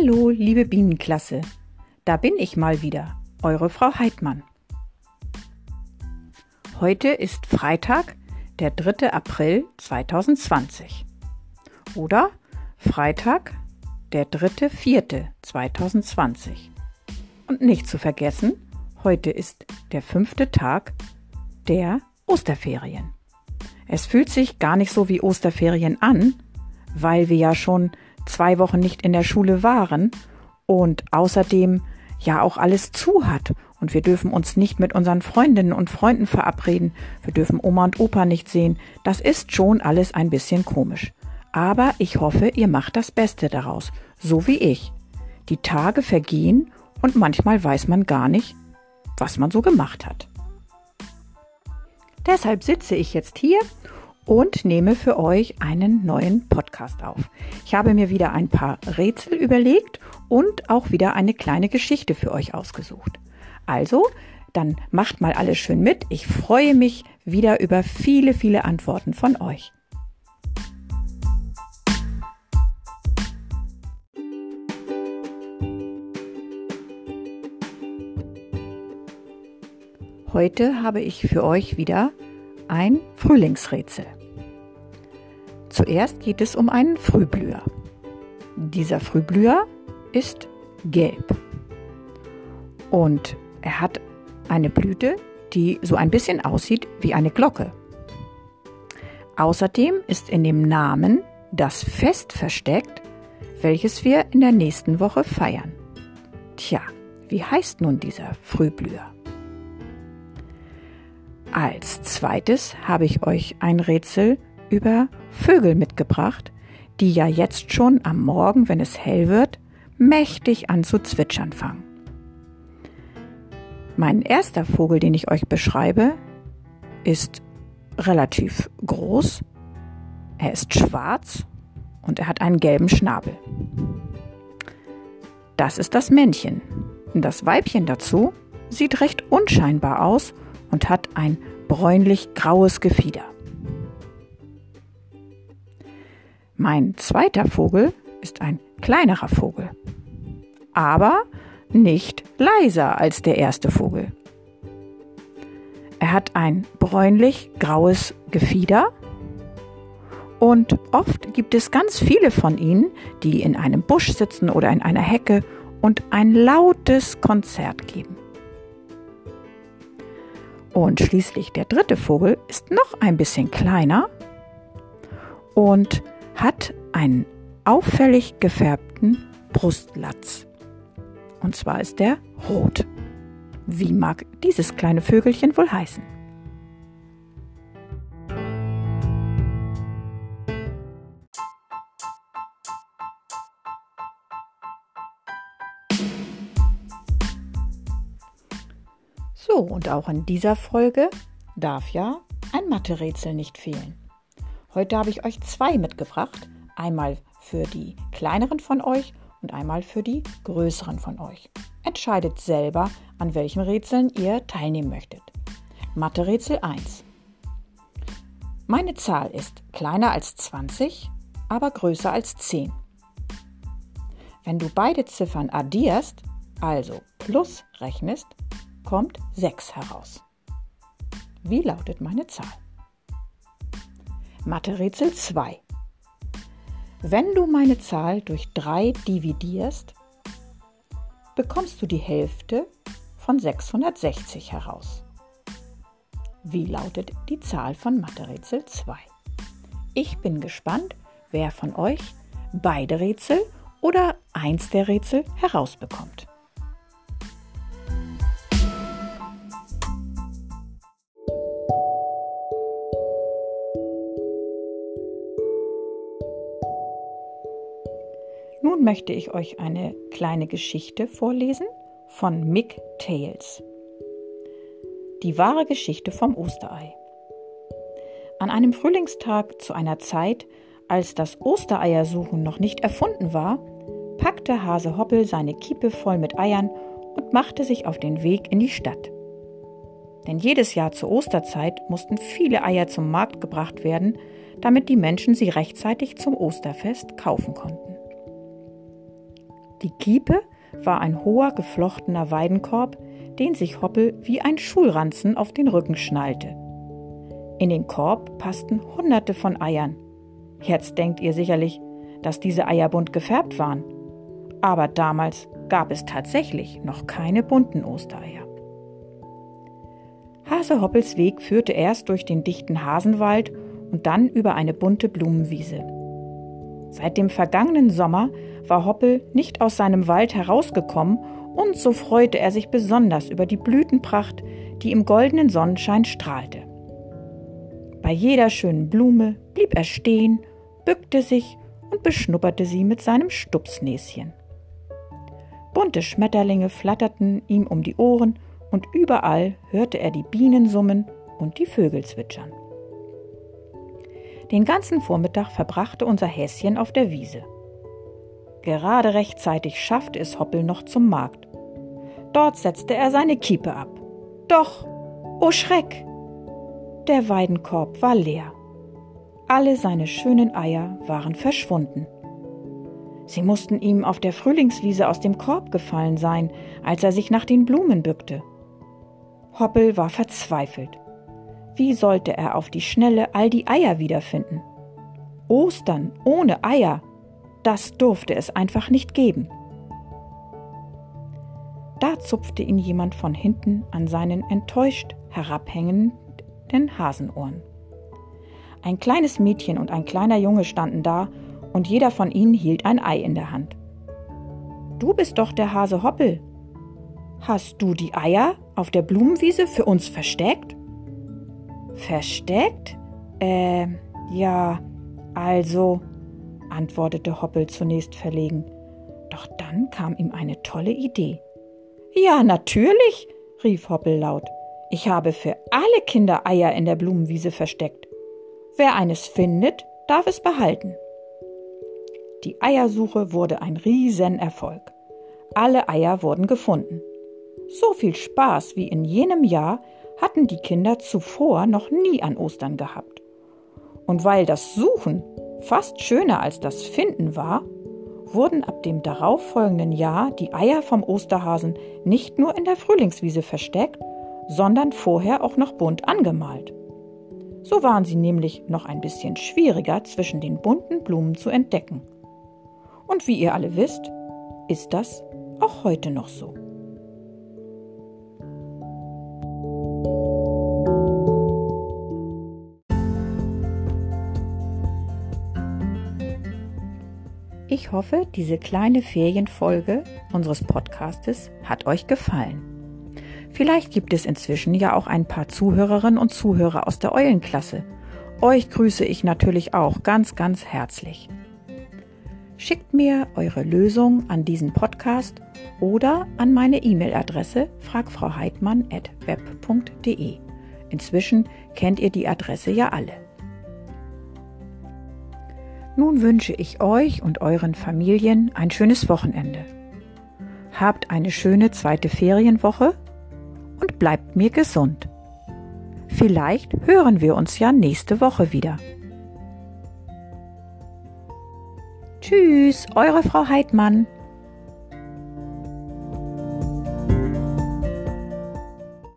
Hallo, liebe Bienenklasse. Da bin ich mal wieder, eure Frau Heidmann. Heute ist Freitag, der 3. April 2020. Oder Freitag, der 3.4.2020. Und nicht zu vergessen, heute ist der fünfte Tag der Osterferien. Es fühlt sich gar nicht so wie Osterferien an, weil wir ja schon zwei Wochen nicht in der Schule waren und außerdem ja auch alles zu hat und wir dürfen uns nicht mit unseren Freundinnen und Freunden verabreden, wir dürfen Oma und Opa nicht sehen, das ist schon alles ein bisschen komisch. Aber ich hoffe, ihr macht das Beste daraus, so wie ich. Die Tage vergehen und manchmal weiß man gar nicht, was man so gemacht hat. Deshalb sitze ich jetzt hier und nehme für euch einen neuen Podcast auf. Ich habe mir wieder ein paar Rätsel überlegt und auch wieder eine kleine Geschichte für euch ausgesucht. Also, dann macht mal alles schön mit. Ich freue mich wieder über viele, viele Antworten von euch. Heute habe ich für euch wieder ein Frühlingsrätsel. Zuerst geht es um einen Frühblüher. Dieser Frühblüher ist gelb. Und er hat eine Blüte, die so ein bisschen aussieht wie eine Glocke. Außerdem ist in dem Namen das Fest versteckt, welches wir in der nächsten Woche feiern. Tja, wie heißt nun dieser Frühblüher? Als zweites habe ich euch ein Rätsel über Vögel mitgebracht, die ja jetzt schon am Morgen, wenn es hell wird, mächtig an zu zwitschern fangen. Mein erster Vogel, den ich euch beschreibe, ist relativ groß, er ist schwarz und er hat einen gelben Schnabel. Das ist das Männchen. Das Weibchen dazu sieht recht unscheinbar aus und hat ein bräunlich-graues Gefieder. Mein zweiter Vogel ist ein kleinerer Vogel, aber nicht leiser als der erste Vogel. Er hat ein bräunlich-graues Gefieder und oft gibt es ganz viele von ihnen, die in einem Busch sitzen oder in einer Hecke und ein lautes Konzert geben. Und schließlich der dritte Vogel ist noch ein bisschen kleiner und hat einen auffällig gefärbten Brustlatz. Und zwar ist der rot. Wie mag dieses kleine Vögelchen wohl heißen? So, und auch in dieser Folge darf ja ein Mathe-Rätsel nicht fehlen. Heute habe ich euch zwei mitgebracht. Einmal für die kleineren von euch und einmal für die größeren von euch. Entscheidet selber, an welchen Rätseln ihr teilnehmen möchtet. Mathe-Rätsel 1. Meine Zahl ist kleiner als 20, aber größer als 10. Wenn du beide Ziffern addierst, also plus rechnest, kommt 6 heraus. Wie lautet meine Zahl? Mathe-Rätsel 2. Wenn du meine Zahl durch 3 dividierst, bekommst du die Hälfte von 660 heraus. Wie lautet die Zahl von Mathe-Rätsel 2? Ich bin gespannt, wer von euch beide Rätsel oder eins der Rätsel herausbekommt. Nun möchte ich euch eine kleine Geschichte vorlesen von Mick Tales. Die wahre Geschichte vom Osterei. An einem Frühlingstag zu einer Zeit, als das Ostereiersuchen noch nicht erfunden war, packte Hase Hoppel seine Kiepe voll mit Eiern und machte sich auf den Weg in die Stadt. Denn jedes Jahr zur Osterzeit mussten viele Eier zum Markt gebracht werden, damit die Menschen sie rechtzeitig zum Osterfest kaufen konnten. Die Kiepe war ein hoher geflochtener Weidenkorb, den sich Hoppel wie ein Schulranzen auf den Rücken schnallte. In den Korb passten hunderte von Eiern. Jetzt denkt ihr sicherlich, dass diese Eier bunt gefärbt waren. Aber damals gab es tatsächlich noch keine bunten Ostereier. Hase Hoppels Weg führte erst durch den dichten Hasenwald und dann über eine bunte Blumenwiese. Seit dem vergangenen Sommer war Hoppel nicht aus seinem Wald herausgekommen und so freute er sich besonders über die Blütenpracht, die im goldenen Sonnenschein strahlte. Bei jeder schönen Blume blieb er stehen, bückte sich und beschnupperte sie mit seinem Stupsnäschen. Bunte Schmetterlinge flatterten ihm um die Ohren und überall hörte er die Bienen summen und die Vögel zwitschern. Den ganzen Vormittag verbrachte unser Häschen auf der Wiese. Gerade rechtzeitig schaffte es Hoppel noch zum Markt. Dort setzte er seine Kiepe ab. Doch, oh Schreck! Der Weidenkorb war leer. Alle seine schönen Eier waren verschwunden. Sie mussten ihm auf der Frühlingswiese aus dem Korb gefallen sein, als er sich nach den Blumen bückte. Hoppel war verzweifelt. Wie sollte er auf die Schnelle all die Eier wiederfinden? Ostern ohne Eier, das durfte es einfach nicht geben. Da zupfte ihn jemand von hinten an seinen enttäuscht herabhängenden Hasenohren. Ein kleines Mädchen und ein kleiner Junge standen da, und jeder von ihnen hielt ein Ei in der Hand. Du bist doch der Hase Hoppel. Hast du die Eier auf der Blumenwiese für uns versteckt? Versteckt? Äh, ja, also, antwortete Hoppel zunächst verlegen. Doch dann kam ihm eine tolle Idee. Ja, natürlich, rief Hoppel laut. Ich habe für alle Kinder Eier in der Blumenwiese versteckt. Wer eines findet, darf es behalten. Die Eiersuche wurde ein Riesenerfolg. Alle Eier wurden gefunden. So viel Spaß wie in jenem Jahr hatten die Kinder zuvor noch nie an Ostern gehabt. Und weil das Suchen fast schöner als das Finden war, wurden ab dem darauffolgenden Jahr die Eier vom Osterhasen nicht nur in der Frühlingswiese versteckt, sondern vorher auch noch bunt angemalt. So waren sie nämlich noch ein bisschen schwieriger zwischen den bunten Blumen zu entdecken. Und wie ihr alle wisst, ist das auch heute noch so. Ich hoffe, diese kleine Ferienfolge unseres Podcastes hat euch gefallen. Vielleicht gibt es inzwischen ja auch ein paar Zuhörerinnen und Zuhörer aus der Eulenklasse. Euch grüße ich natürlich auch ganz, ganz herzlich. Schickt mir eure Lösung an diesen Podcast oder an meine E-Mail-Adresse fragfrauheitmann.web.de. Inzwischen kennt ihr die Adresse ja alle. Nun wünsche ich euch und euren Familien ein schönes Wochenende. Habt eine schöne zweite Ferienwoche und bleibt mir gesund. Vielleicht hören wir uns ja nächste Woche wieder. Tschüss, eure Frau Heidmann.